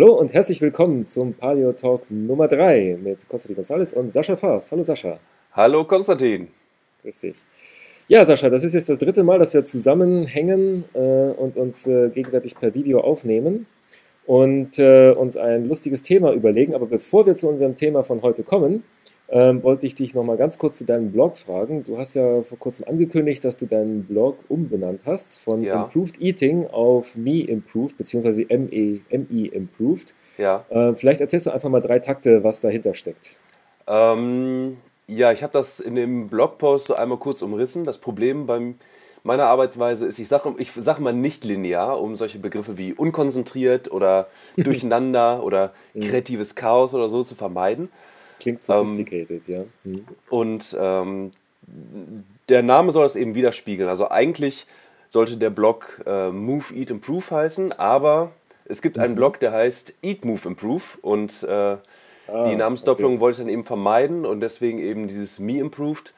Hallo und herzlich willkommen zum Paleo Talk Nummer 3 mit Konstantin González und Sascha Faust. Hallo Sascha. Hallo Konstantin. Grüß dich. Ja, Sascha, das ist jetzt das dritte Mal, dass wir zusammenhängen äh, und uns äh, gegenseitig per Video aufnehmen und äh, uns ein lustiges Thema überlegen. Aber bevor wir zu unserem Thema von heute kommen, ähm, wollte ich dich noch mal ganz kurz zu deinem Blog fragen. Du hast ja vor kurzem angekündigt, dass du deinen Blog umbenannt hast von ja. Improved Eating auf Me Improved beziehungsweise ME, ME Improved. Ja. Äh, vielleicht erzählst du einfach mal drei Takte, was dahinter steckt. Ähm, ja, ich habe das in dem Blogpost so einmal kurz umrissen. Das Problem bei meiner Arbeitsweise ist, ich sage ich sag mal nicht linear, um solche Begriffe wie unkonzentriert oder durcheinander oder mhm. kreatives Chaos oder so zu vermeiden. Das klingt sophisticated, ähm, ja. Mhm. Und ähm, der Name soll das eben widerspiegeln. Also eigentlich sollte der Blog äh, Move, Eat, Improve heißen, aber es gibt einen mhm. Blog, der heißt Eat, Move, Improve und äh, Ah, die Namensdoppelung okay. wollte ich dann eben vermeiden und deswegen eben dieses Me Improved.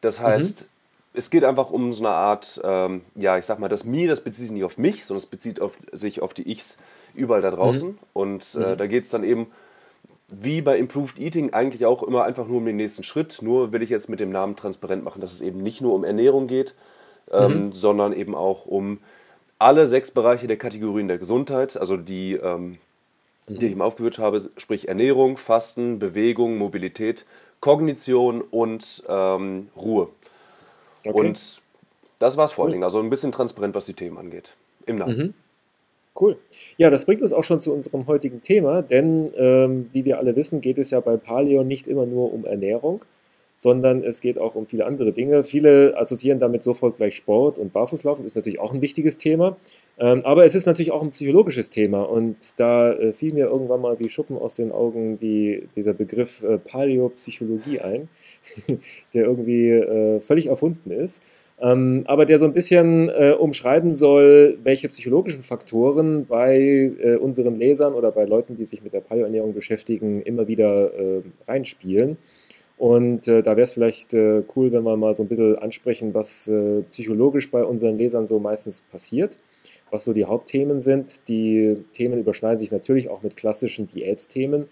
Das heißt, mhm. Es geht einfach um so eine Art, ähm, ja, ich sag mal, das Me, das bezieht sich nicht auf mich, sondern es bezieht auf, sich auf die Ichs überall da draußen. Mhm. Und äh, mhm. da geht es dann eben, wie bei Improved Eating, eigentlich auch immer einfach nur um den nächsten Schritt. Nur will ich jetzt mit dem Namen transparent machen, dass es eben nicht nur um Ernährung geht, ähm, mhm. sondern eben auch um alle sechs Bereiche der Kategorien der Gesundheit, also die ähm, die ich ihm aufgeführt habe, sprich Ernährung, Fasten, Bewegung, Mobilität, Kognition und ähm, Ruhe. Okay. Und das war es vor allen Dingen. Also ein bisschen transparent, was die Themen angeht. Im Namen. Mhm. Cool. Ja, das bringt uns auch schon zu unserem heutigen Thema, denn ähm, wie wir alle wissen, geht es ja bei Paleo nicht immer nur um Ernährung, sondern es geht auch um viele andere Dinge. Viele assoziieren damit sofort gleich Sport und Barfußlaufen, ist natürlich auch ein wichtiges Thema. Ähm, aber es ist natürlich auch ein psychologisches Thema und da äh, fiel mir irgendwann mal wie Schuppen aus den Augen die, dieser Begriff äh, Paläopsychologie ein, der irgendwie äh, völlig erfunden ist. Ähm, aber der so ein bisschen äh, umschreiben soll, welche psychologischen Faktoren bei äh, unseren Lesern oder bei Leuten, die sich mit der Paleoernährung beschäftigen, immer wieder äh, reinspielen. Und äh, da wäre es vielleicht äh, cool, wenn wir mal so ein bisschen ansprechen, was äh, psychologisch bei unseren Lesern so meistens passiert, was so die Hauptthemen sind. Die Themen überschneiden sich natürlich auch mit klassischen Diätthemen.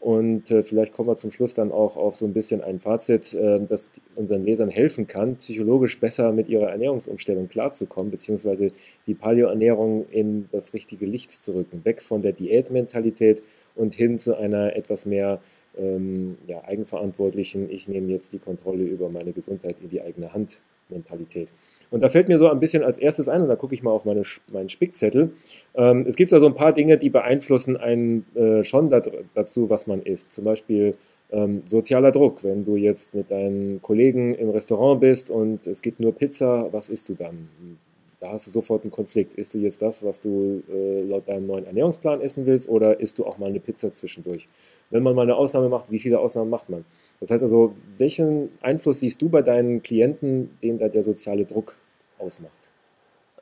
Und äh, vielleicht kommen wir zum Schluss dann auch auf so ein bisschen ein Fazit, äh, das unseren Lesern helfen kann, psychologisch besser mit ihrer Ernährungsumstellung klarzukommen, beziehungsweise die Paleoernährung in das richtige Licht zu rücken, weg von der Diätmentalität und hin zu einer etwas mehr ähm, ja, eigenverantwortlichen, ich nehme jetzt die Kontrolle über meine Gesundheit in die eigene Hand Mentalität. Und da fällt mir so ein bisschen als erstes ein, und da gucke ich mal auf meine, meinen Spickzettel. Ähm, es gibt da so ein paar Dinge, die beeinflussen einen äh, schon da, dazu, was man isst. Zum Beispiel ähm, sozialer Druck. Wenn du jetzt mit deinen Kollegen im Restaurant bist und es gibt nur Pizza, was isst du dann? Da hast du sofort einen Konflikt. Isst du jetzt das, was du äh, laut deinem neuen Ernährungsplan essen willst, oder isst du auch mal eine Pizza zwischendurch? Wenn man mal eine Ausnahme macht, wie viele Ausnahmen macht man? Das heißt also, welchen Einfluss siehst du bei deinen Klienten, den da der soziale Druck ausmacht?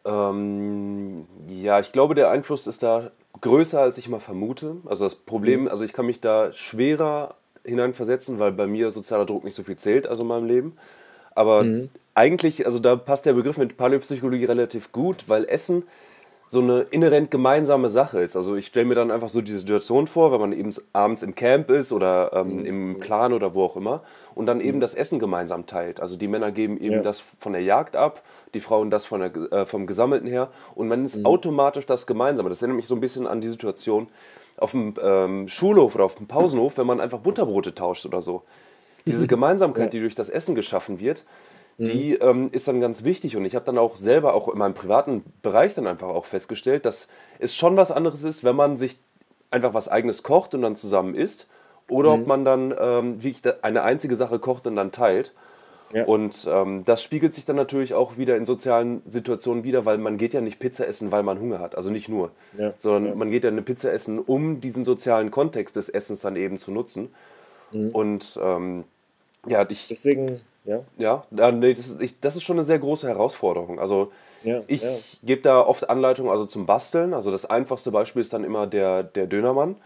Ähm, ja, ich glaube, der Einfluss ist da größer, als ich mal vermute. Also das Problem, mhm. also ich kann mich da schwerer hineinversetzen, weil bei mir sozialer Druck nicht so viel zählt, also in meinem Leben. Aber mhm eigentlich, also da passt der Begriff mit Paläopsychologie relativ gut, weil Essen so eine inhärent gemeinsame Sache ist. Also ich stelle mir dann einfach so die Situation vor, wenn man eben abends im Camp ist oder ähm, mhm. im Clan oder wo auch immer und dann eben mhm. das Essen gemeinsam teilt. Also die Männer geben eben ja. das von der Jagd ab, die Frauen das von der, äh, vom Gesammelten her und man ist mhm. automatisch das Gemeinsame. Das erinnert mich so ein bisschen an die Situation auf dem ähm, Schulhof oder auf dem Pausenhof, wenn man einfach Butterbrote tauscht oder so. Diese Gemeinsamkeit, die durch das Essen geschaffen wird, die mhm. ähm, ist dann ganz wichtig. Und ich habe dann auch selber, auch in meinem privaten Bereich, dann einfach auch festgestellt, dass es schon was anderes ist, wenn man sich einfach was Eigenes kocht und dann zusammen isst, oder mhm. ob man dann ähm, wie ich eine einzige Sache kocht und dann teilt. Ja. Und ähm, das spiegelt sich dann natürlich auch wieder in sozialen Situationen wieder, weil man geht ja nicht Pizza essen, weil man Hunger hat. Also nicht nur, ja. sondern ja. man geht ja eine Pizza essen, um diesen sozialen Kontext des Essens dann eben zu nutzen. Mhm. Und ähm, ja, ich. Deswegen, ja. Ja, nee, das, ist, ich, das ist schon eine sehr große Herausforderung. Also ja, ich ja. gebe da oft Anleitungen also zum Basteln. Also das einfachste Beispiel ist dann immer der, der Dönermann.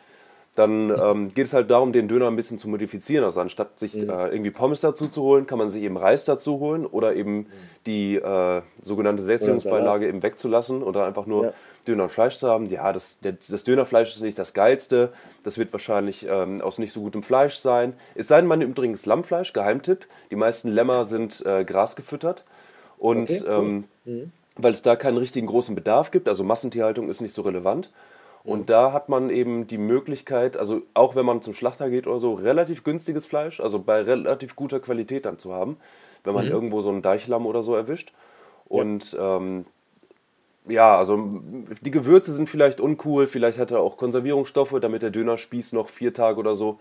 Dann ähm, geht es halt darum, den Döner ein bisschen zu modifizieren. Also anstatt sich mhm. äh, irgendwie Pommes dazu zu holen, kann man sich eben Reis dazu holen oder eben mhm. die äh, sogenannte Sättigungsbeilage eben wegzulassen und dann einfach nur ja. Döner und Fleisch zu haben. Ja, das, der, das Dönerfleisch ist nicht das geilste. Das wird wahrscheinlich ähm, aus nicht so gutem Fleisch sein. Es sei denn, man nimmt übrigens Lammfleisch, Geheimtipp. Die meisten Lämmer sind äh, grasgefüttert. Und okay, cool. ähm, mhm. weil es da keinen richtigen großen Bedarf gibt, also Massentierhaltung ist nicht so relevant. Und da hat man eben die Möglichkeit, also auch wenn man zum Schlachter geht oder so, relativ günstiges Fleisch, also bei relativ guter Qualität dann zu haben, wenn man mhm. irgendwo so einen Deichlamm oder so erwischt. Und ja. Ähm, ja, also die Gewürze sind vielleicht uncool, vielleicht hat er auch Konservierungsstoffe, damit der Dönerspieß noch vier Tage oder so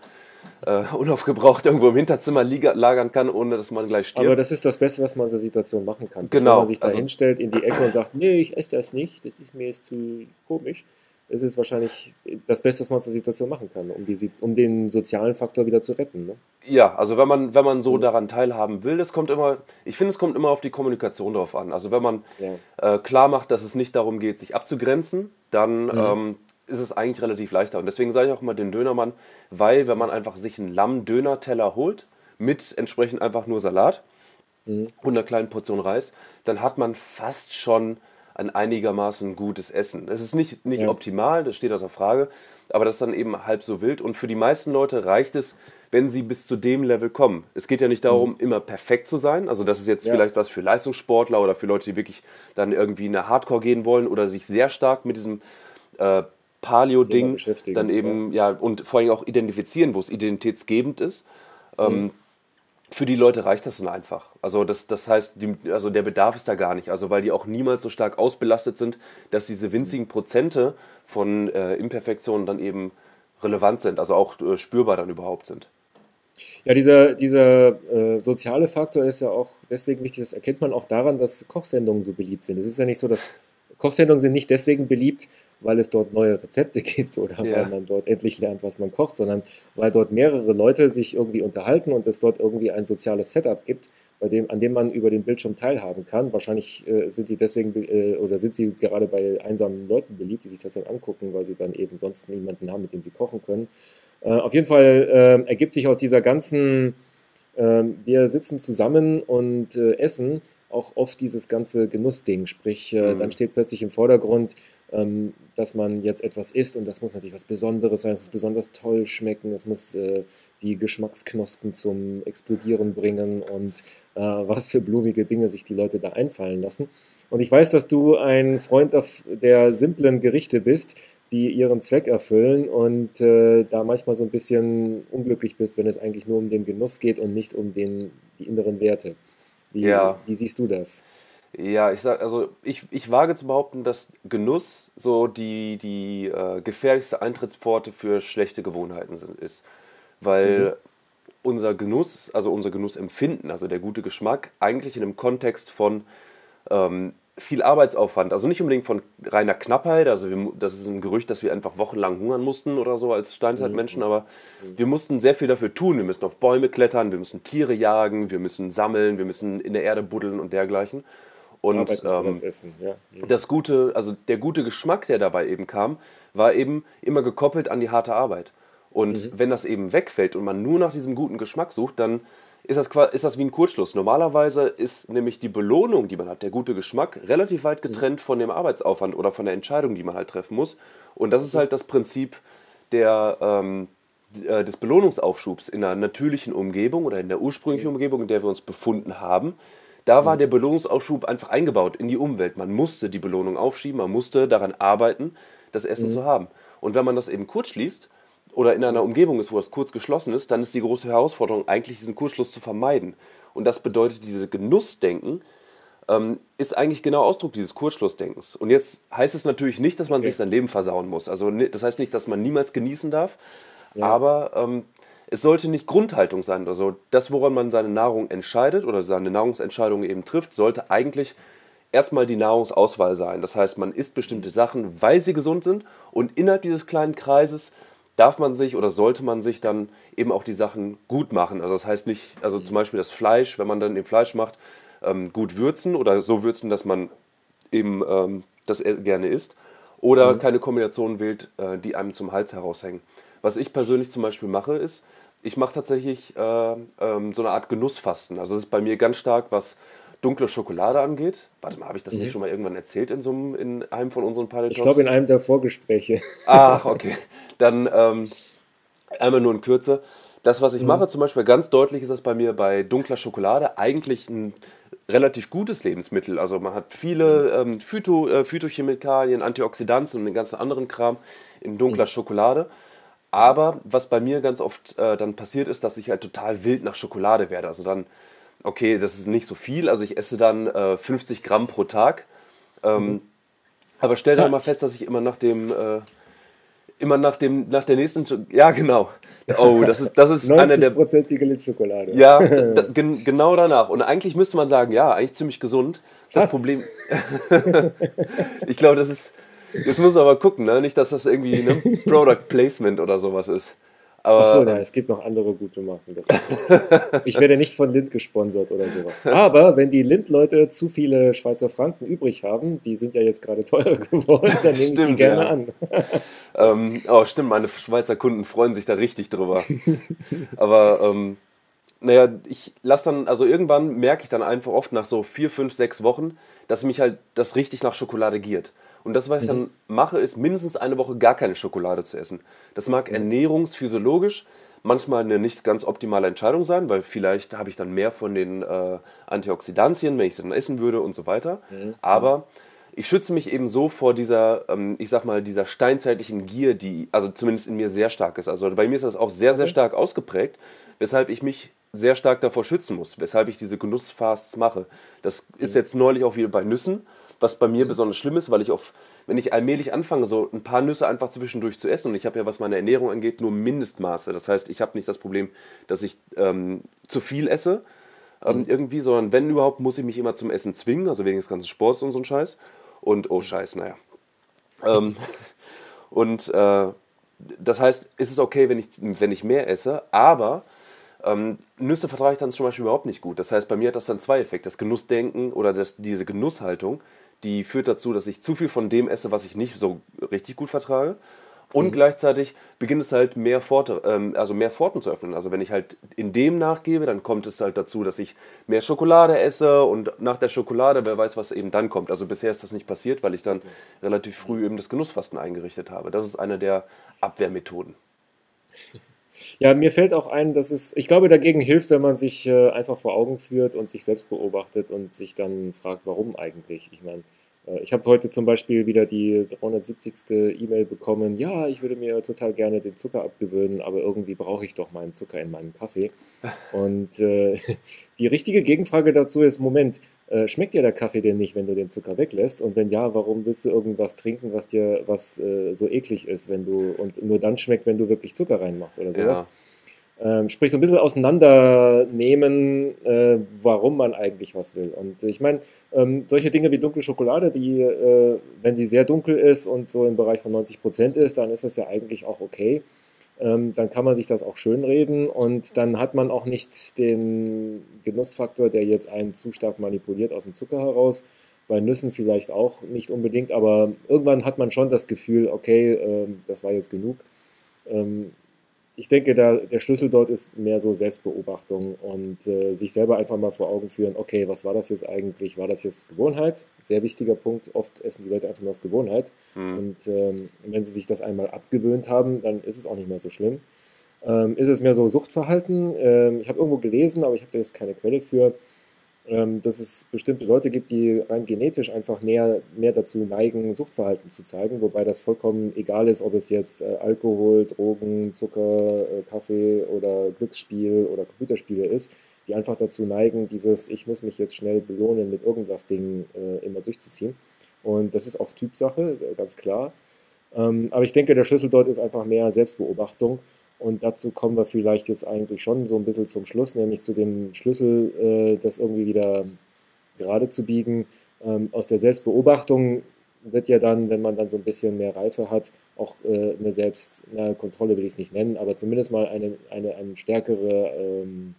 äh, unaufgebraucht irgendwo im Hinterzimmer lagern kann, ohne dass man gleich stirbt. Aber das ist das Beste, was man in der Situation machen kann. Genau. Wenn man sich da also, hinstellt in die Ecke und sagt, nee, ich esse das nicht, das ist mir jetzt zu komisch ist es wahrscheinlich das Beste, was man aus der Situation machen kann, um, die, um den sozialen Faktor wieder zu retten. Ne? Ja, also wenn man, wenn man so mhm. daran teilhaben will, das kommt immer, ich finde, es kommt immer auf die Kommunikation drauf an. Also wenn man ja. äh, klar macht, dass es nicht darum geht, sich abzugrenzen, dann mhm. ähm, ist es eigentlich relativ leichter. Und deswegen sage ich auch immer den Dönermann, weil wenn man einfach sich einen Lamm-Döner-Teller holt, mit entsprechend einfach nur Salat mhm. und einer kleinen Portion Reis, dann hat man fast schon ein einigermaßen gutes Essen. Es ist nicht, nicht ja. optimal, das steht außer Frage, aber das ist dann eben halb so wild. Und für die meisten Leute reicht es, wenn sie bis zu dem Level kommen. Es geht ja nicht darum, mhm. immer perfekt zu sein. Also das ist jetzt ja. vielleicht was für Leistungssportler oder für Leute, die wirklich dann irgendwie in eine Hardcore gehen wollen oder sich sehr stark mit diesem äh, Paleo-Ding dann eben, ja. ja. und vor allem auch identifizieren, wo es identitätsgebend ist. Ähm, mhm. Ähm, für die Leute reicht das dann einfach. Also das, das heißt, die, also der Bedarf ist da gar nicht. Also weil die auch niemals so stark ausbelastet sind, dass diese winzigen Prozente von äh, Imperfektionen dann eben relevant sind, also auch äh, spürbar dann überhaupt sind. Ja, dieser, dieser äh, soziale Faktor ist ja auch deswegen wichtig, das erkennt man auch daran, dass Kochsendungen so beliebt sind. Es ist ja nicht so, dass Kochsendungen sind nicht deswegen beliebt, weil es dort neue Rezepte gibt oder ja. weil man dort endlich lernt, was man kocht, sondern weil dort mehrere Leute sich irgendwie unterhalten und es dort irgendwie ein soziales Setup gibt, bei dem, an dem man über den Bildschirm teilhaben kann. Wahrscheinlich äh, sind sie deswegen äh, oder sind sie gerade bei einsamen Leuten beliebt, die sich das dann angucken, weil sie dann eben sonst niemanden haben, mit dem sie kochen können. Äh, auf jeden Fall äh, ergibt sich aus dieser ganzen, ähm, wir sitzen zusammen und äh, essen, auch oft dieses ganze Genussding. Sprich, äh, mhm. dann steht plötzlich im Vordergrund, ähm, dass man jetzt etwas isst und das muss natürlich was Besonderes sein, es muss besonders toll schmecken, es muss äh, die Geschmacksknospen zum Explodieren bringen und äh, was für blumige Dinge sich die Leute da einfallen lassen. Und ich weiß, dass du ein Freund der simplen Gerichte bist, die ihren Zweck erfüllen und äh, da manchmal so ein bisschen unglücklich bist, wenn es eigentlich nur um den Genuss geht und nicht um den, die inneren Werte. Wie, ja. wie siehst du das? Ja, ich sag, also ich, ich wage zu behaupten, dass Genuss so die, die äh, gefährlichste Eintrittspforte für schlechte Gewohnheiten sind, ist. Weil mhm. unser Genuss, also unser Genussempfinden, also der gute Geschmack, eigentlich in einem Kontext von ähm, viel Arbeitsaufwand, also nicht unbedingt von reiner Knappheit, also wir, das ist ein Gerücht, dass wir einfach wochenlang hungern mussten oder so als Steinzeitmenschen, mhm. aber mhm. wir mussten sehr viel dafür tun. Wir müssen auf Bäume klettern, wir müssen Tiere jagen, wir müssen sammeln, wir müssen in der Erde buddeln und dergleichen. Und ähm, das, ja. Mhm. das gute, also der gute Geschmack, der dabei eben kam, war eben immer gekoppelt an die harte Arbeit. Und mhm. wenn das eben wegfällt und man nur nach diesem guten Geschmack sucht, dann ist das, ist das wie ein Kurzschluss. Normalerweise ist nämlich die Belohnung, die man hat, der gute Geschmack, relativ weit mhm. getrennt von dem Arbeitsaufwand oder von der Entscheidung, die man halt treffen muss. Und das ist mhm. halt das Prinzip der, ähm, äh, des Belohnungsaufschubs in einer natürlichen Umgebung oder in der ursprünglichen. Umgebung, in der wir uns befunden haben. Da war der Belohnungsaufschub einfach eingebaut in die Umwelt. Man musste die Belohnung aufschieben, man musste daran arbeiten, das Essen mhm. zu haben. Und wenn man das eben kurz schließt, oder in einer Umgebung ist, wo das kurz geschlossen ist, dann ist die große Herausforderung eigentlich diesen Kurzschluss zu vermeiden. Und das bedeutet, dieses Genussdenken ähm, ist eigentlich genau Ausdruck dieses Kurzschlussdenkens. Und jetzt heißt es natürlich nicht, dass man okay. sich sein Leben versauen muss. Also das heißt nicht, dass man niemals genießen darf, ja. aber ähm, es sollte nicht Grundhaltung sein. Also das, woran man seine Nahrung entscheidet oder seine Nahrungsentscheidungen eben trifft, sollte eigentlich erstmal die Nahrungsauswahl sein. Das heißt, man isst bestimmte Sachen, weil sie gesund sind und innerhalb dieses kleinen Kreises darf man sich oder sollte man sich dann eben auch die Sachen gut machen. Also das heißt nicht, also zum Beispiel das Fleisch, wenn man dann den Fleisch macht, ähm, gut würzen oder so würzen, dass man eben ähm, das gerne isst. Oder mhm. keine Kombination wählt, äh, die einem zum Hals heraushängen. Was ich persönlich zum Beispiel mache, ist, ich mache tatsächlich äh, ähm, so eine Art Genussfasten. Also es ist bei mir ganz stark, was dunkle Schokolade angeht. Warte mal, habe ich das mhm. nicht schon mal irgendwann erzählt in so einem, in einem von unseren Pilot Ich glaube in einem der Vorgespräche. Ach, okay. Dann ähm, einmal nur in Kürze. Das, was ich mhm. mache, zum Beispiel ganz deutlich ist das bei mir bei dunkler Schokolade eigentlich ein relativ gutes Lebensmittel. Also man hat viele mhm. ähm, Phyto, äh, Phytochemikalien, Antioxidantien und den ganzen anderen Kram in dunkler mhm. Schokolade. Aber was bei mir ganz oft äh, dann passiert ist, dass ich halt total wild nach Schokolade werde. Also dann, okay, das ist nicht so viel. Also ich esse dann äh, 50 Gramm pro Tag. Ähm, mhm. Aber stell dann mal fest, dass ich immer nach dem äh, immer nach dem nach der nächsten ja genau oh das ist das ist eine der prozentige Litschokolade ja da, gen, genau danach und eigentlich müsste man sagen ja eigentlich ziemlich gesund das Was? Problem ich glaube das ist Jetzt muss man aber gucken, ne? nicht, dass das irgendwie ne? Product Placement oder sowas ist. Aber, Ach so, nein, es gibt noch andere gute Marken. ich werde nicht von Lind gesponsert oder sowas. Aber wenn die Lind-Leute zu viele Schweizer Franken übrig haben, die sind ja jetzt gerade teurer geworden, dann nehme ich die gerne ja. an. ähm, oh, stimmt, meine Schweizer Kunden freuen sich da richtig drüber. Aber ähm, naja, ich lasse dann, also irgendwann merke ich dann einfach oft nach so vier, fünf, sechs Wochen, dass mich halt das richtig nach Schokolade giert. Und das, was ich dann mhm. mache, ist mindestens eine Woche gar keine Schokolade zu essen. Das mag mhm. ernährungsphysiologisch manchmal eine nicht ganz optimale Entscheidung sein, weil vielleicht habe ich dann mehr von den äh, Antioxidantien, wenn ich sie dann essen würde und so weiter. Mhm. Aber ich schütze mich eben so vor dieser, ähm, ich sag mal, dieser steinzeitlichen Gier, die also zumindest in mir sehr stark ist. Also bei mir ist das auch sehr, sehr stark ausgeprägt, weshalb ich mich sehr stark davor schützen muss, weshalb ich diese Genussfasts mache. Das ist jetzt neulich auch wieder bei Nüssen was bei mir mhm. besonders schlimm ist, weil ich auf, wenn ich allmählich anfange, so ein paar Nüsse einfach zwischendurch zu essen, und ich habe ja, was meine Ernährung angeht, nur Mindestmaße. Das heißt, ich habe nicht das Problem, dass ich ähm, zu viel esse, ähm, mhm. irgendwie, sondern wenn überhaupt, muss ich mich immer zum Essen zwingen, also wegen des ganzen Sports und so ein Scheiß. Und oh Scheiß, naja. ähm, und äh, das heißt, ist es okay, wenn ich, wenn ich mehr esse, aber ähm, Nüsse vertrage ich dann zum Beispiel überhaupt nicht gut. Das heißt, bei mir hat das dann zwei Effekte. Das Genussdenken oder das, diese Genusshaltung die führt dazu, dass ich zu viel von dem esse, was ich nicht so richtig gut vertrage. Und mhm. gleichzeitig beginnt es halt mehr, Pforte, ähm, also mehr Pforten zu öffnen. Also wenn ich halt in dem nachgebe, dann kommt es halt dazu, dass ich mehr Schokolade esse und nach der Schokolade, wer weiß, was eben dann kommt. Also bisher ist das nicht passiert, weil ich dann okay. relativ früh eben das Genussfasten eingerichtet habe. Das ist eine der Abwehrmethoden. Ja, mir fällt auch ein, dass es, ich glaube, dagegen hilft, wenn man sich äh, einfach vor Augen führt und sich selbst beobachtet und sich dann fragt, warum eigentlich. Ich meine, äh, ich habe heute zum Beispiel wieder die 370. E-Mail bekommen, ja, ich würde mir total gerne den Zucker abgewöhnen, aber irgendwie brauche ich doch meinen Zucker in meinem Kaffee. Und äh, die richtige Gegenfrage dazu ist, Moment, äh, schmeckt dir der Kaffee denn nicht, wenn du den Zucker weglässt? Und wenn ja, warum willst du irgendwas trinken, was dir was äh, so eklig ist, wenn du und nur dann schmeckt, wenn du wirklich Zucker reinmachst oder sowas? Ja. Ähm, sprich, so ein bisschen auseinandernehmen, äh, warum man eigentlich was will. Und ich meine, ähm, solche Dinge wie dunkle Schokolade, die, äh, wenn sie sehr dunkel ist und so im Bereich von 90 Prozent ist, dann ist das ja eigentlich auch okay. Ähm, dann kann man sich das auch schönreden und dann hat man auch nicht den Genussfaktor, der jetzt einen zu stark manipuliert aus dem Zucker heraus. Bei Nüssen vielleicht auch nicht unbedingt, aber irgendwann hat man schon das Gefühl, okay, äh, das war jetzt genug. Ähm, ich denke, da, der Schlüssel dort ist mehr so Selbstbeobachtung und äh, sich selber einfach mal vor Augen führen, okay, was war das jetzt eigentlich? War das jetzt Gewohnheit? Sehr wichtiger Punkt. Oft essen die Leute einfach nur aus Gewohnheit. Mhm. Und ähm, wenn sie sich das einmal abgewöhnt haben, dann ist es auch nicht mehr so schlimm. Ähm, ist es mehr so Suchtverhalten? Ähm, ich habe irgendwo gelesen, aber ich habe da jetzt keine Quelle für dass es bestimmte Leute gibt, die rein genetisch einfach mehr, mehr dazu neigen, Suchtverhalten zu zeigen, wobei das vollkommen egal ist, ob es jetzt äh, Alkohol, Drogen, Zucker, äh, Kaffee oder Glücksspiel oder Computerspiele ist, die einfach dazu neigen, dieses Ich muss mich jetzt schnell belohnen mit irgendwas Ding äh, immer durchzuziehen. Und das ist auch Typsache, ganz klar. Ähm, aber ich denke, der Schlüssel dort ist einfach mehr Selbstbeobachtung und dazu kommen wir vielleicht jetzt eigentlich schon so ein bisschen zum Schluss, nämlich zu dem Schlüssel, äh, das irgendwie wieder gerade zu biegen. Ähm, aus der Selbstbeobachtung wird ja dann, wenn man dann so ein bisschen mehr Reife hat, auch äh, eine Selbstkontrolle will ich es nicht nennen, aber zumindest mal eine, eine, eine stärkere, ähm,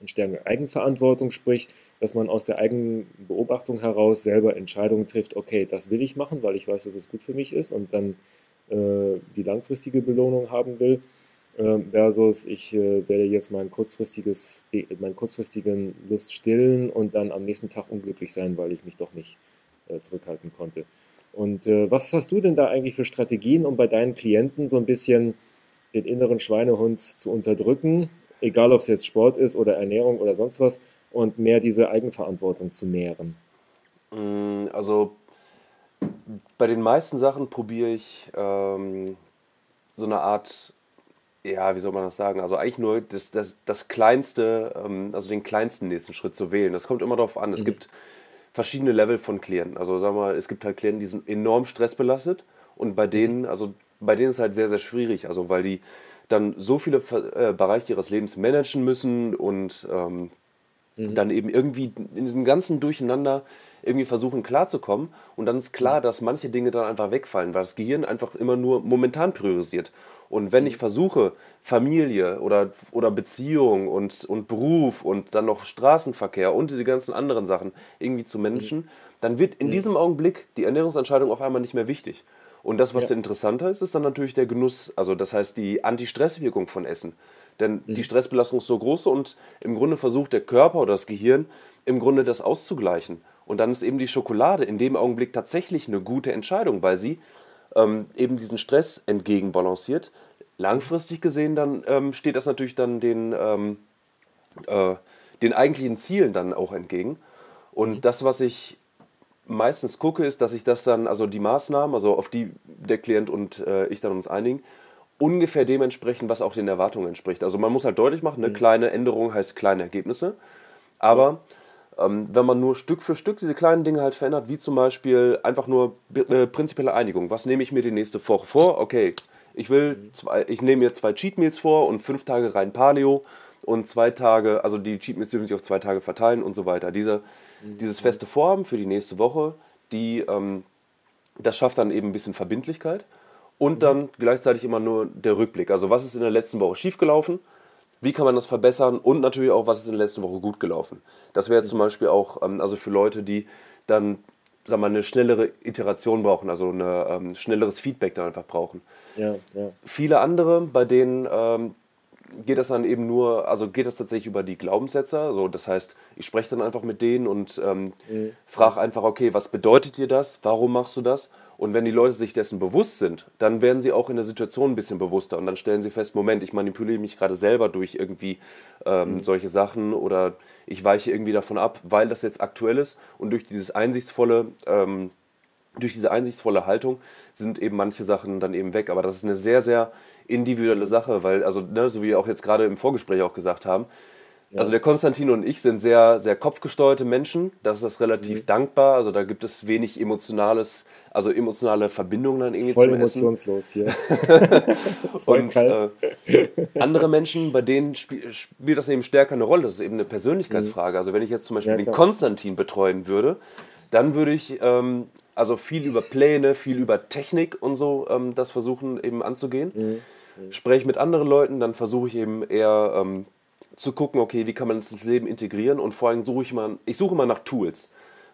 eine stärkere Eigenverantwortung spricht, dass man aus der eigenen Beobachtung heraus selber Entscheidungen trifft, okay, das will ich machen, weil ich weiß, dass es gut für mich ist und dann die langfristige Belohnung haben will, äh, versus ich äh, werde jetzt mein kurzfristiges, meinen kurzfristigen Lust stillen und dann am nächsten Tag unglücklich sein, weil ich mich doch nicht äh, zurückhalten konnte. Und äh, was hast du denn da eigentlich für Strategien, um bei deinen Klienten so ein bisschen den inneren Schweinehund zu unterdrücken, egal ob es jetzt Sport ist oder Ernährung oder sonst was, und mehr diese Eigenverantwortung zu nähren? Mm, also bei den meisten Sachen probiere ich ähm, so eine Art, ja, wie soll man das sagen? Also eigentlich nur das, das, das kleinste, ähm, also den kleinsten nächsten Schritt zu wählen. Das kommt immer darauf an. Es mhm. gibt verschiedene Level von Klienten. Also sagen wir mal, es gibt halt Klienten, die sind enorm stressbelastet und bei denen, also bei denen ist es halt sehr, sehr schwierig, also weil die dann so viele äh, Bereiche ihres Lebens managen müssen und ähm, mhm. dann eben irgendwie in diesem ganzen Durcheinander irgendwie versuchen klarzukommen. Und dann ist klar, dass manche Dinge dann einfach wegfallen, weil das Gehirn einfach immer nur momentan priorisiert. Und wenn ich versuche, Familie oder, oder Beziehung und, und Beruf und dann noch Straßenverkehr und diese ganzen anderen Sachen irgendwie zu managen, dann wird in diesem Augenblick die Ernährungsentscheidung auf einmal nicht mehr wichtig. Und das, was ja. interessanter ist, ist dann natürlich der Genuss, also das heißt die Anti-Stress-Wirkung von Essen. Denn mhm. die Stressbelastung ist so groß und im Grunde versucht der Körper oder das Gehirn im Grunde das auszugleichen. Und dann ist eben die Schokolade in dem Augenblick tatsächlich eine gute Entscheidung, weil sie ähm, eben diesen Stress entgegenbalanciert. Langfristig gesehen dann ähm, steht das natürlich dann den, ähm, äh, den eigentlichen Zielen dann auch entgegen. Und mhm. das, was ich meistens gucke, ist, dass ich das dann, also die Maßnahmen, also auf die der Klient und äh, ich dann uns einigen, ungefähr dementsprechend, was auch den Erwartungen entspricht. Also man muss halt deutlich machen, eine mhm. kleine Änderung heißt kleine Ergebnisse. Aber ähm, wenn man nur Stück für Stück diese kleinen Dinge halt verändert, wie zum Beispiel einfach nur äh, prinzipielle Einigung. Was nehme ich mir die nächste Woche vor? Okay, ich will zwei, ich nehme mir zwei Cheat Meals vor und fünf Tage rein Paleo und zwei Tage, also die Cheat Meals dürfen sich auf zwei Tage verteilen und so weiter. Diese, mhm. Dieses feste Vorhaben für die nächste Woche, die, ähm, das schafft dann eben ein bisschen Verbindlichkeit und mhm. dann gleichzeitig immer nur der Rückblick. Also was ist in der letzten Woche schiefgelaufen? wie kann man das verbessern und natürlich auch, was ist in der letzten Woche gut gelaufen. Das wäre zum Beispiel auch, ähm, also für Leute, die dann, wir mal, eine schnellere Iteration brauchen, also ein ähm, schnelleres Feedback dann einfach brauchen. Ja, ja. Viele andere, bei denen ähm, geht das dann eben nur, also geht das tatsächlich über die Glaubenssätze. Also das heißt, ich spreche dann einfach mit denen und ähm, mhm. frage einfach, okay, was bedeutet dir das? Warum machst du das? Und wenn die Leute sich dessen bewusst sind, dann werden sie auch in der Situation ein bisschen bewusster und dann stellen sie fest, Moment, ich manipuliere mich gerade selber durch irgendwie ähm, mhm. solche Sachen oder ich weiche irgendwie davon ab, weil das jetzt aktuell ist und durch dieses einsichtsvolle, ähm, durch diese einsichtsvolle Haltung sind eben manche Sachen dann eben weg. Aber das ist eine sehr, sehr individuelle Sache, weil, also, ne, so wie wir auch jetzt gerade im Vorgespräch auch gesagt haben, also der Konstantin und ich sind sehr, sehr kopfgesteuerte Menschen. Das ist das relativ mhm. dankbar. Also da gibt es wenig emotionales, also emotionale Verbindungen dann irgendwie Voll zum emotionslos hier. und äh, andere Menschen, bei denen spiel, spielt das eben stärker eine Rolle. Das ist eben eine Persönlichkeitsfrage. Mhm. Also wenn ich jetzt zum Beispiel ja, den Konstantin betreuen würde, dann würde ich ähm, also viel über Pläne, viel über Technik und so ähm, das versuchen eben anzugehen. Mhm. Mhm. Spreche mit anderen Leuten, dann versuche ich eben eher ähm, zu gucken, okay, wie kann man das ins Leben integrieren und vor allem suche ich mal, ich suche mal nach Tools.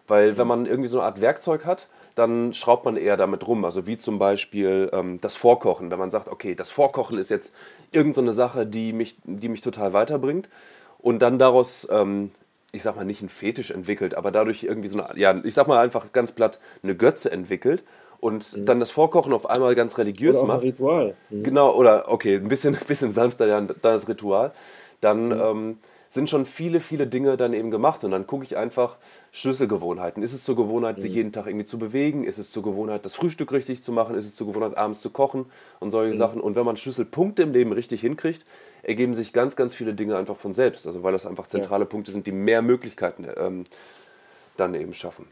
Weil wenn man irgendwie so eine Art Werkzeug hat, dann schraubt man eher damit rum. Also wie zum Beispiel ähm, das Vorkochen. Wenn man sagt, okay, das Vorkochen ist jetzt irgendeine so Sache, die mich, die mich total weiterbringt. Und dann daraus, ähm, ich sag mal, nicht ein Fetisch entwickelt, aber dadurch irgendwie so eine, ja, ich sag mal einfach ganz platt, eine Götze entwickelt und mhm. dann das Vorkochen auf einmal ganz religiös oder macht. Ein Ritual. Mhm. Genau, oder okay, ein bisschen, ein bisschen sanfter dann das Ritual dann mhm. ähm, sind schon viele, viele Dinge dann eben gemacht. Und dann gucke ich einfach Schlüsselgewohnheiten. Ist es zur Gewohnheit, mhm. sich jeden Tag irgendwie zu bewegen? Ist es zur Gewohnheit, das Frühstück richtig zu machen? Ist es zur Gewohnheit, abends zu kochen und solche mhm. Sachen? Und wenn man Schlüsselpunkte im Leben richtig hinkriegt, ergeben sich ganz, ganz viele Dinge einfach von selbst. Also weil das einfach zentrale ja. Punkte sind, die mehr Möglichkeiten ähm, dann eben schaffen.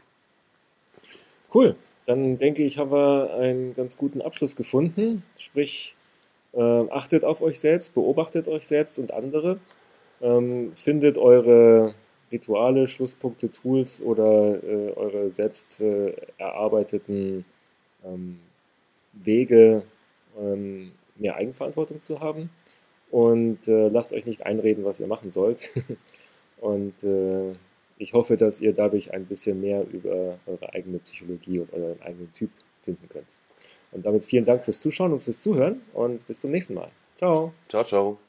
Cool. Dann denke ich, haben wir einen ganz guten Abschluss gefunden. Sprich, äh, achtet auf euch selbst, beobachtet euch selbst und andere. Ähm, findet eure Rituale, Schlusspunkte, Tools oder äh, eure selbst äh, erarbeiteten ähm, Wege, ähm, mehr Eigenverantwortung zu haben. Und äh, lasst euch nicht einreden, was ihr machen sollt. und äh, ich hoffe, dass ihr dadurch ein bisschen mehr über eure eigene Psychologie und euren eigenen Typ finden könnt. Und damit vielen Dank fürs Zuschauen und fürs Zuhören und bis zum nächsten Mal. Ciao. Ciao, ciao.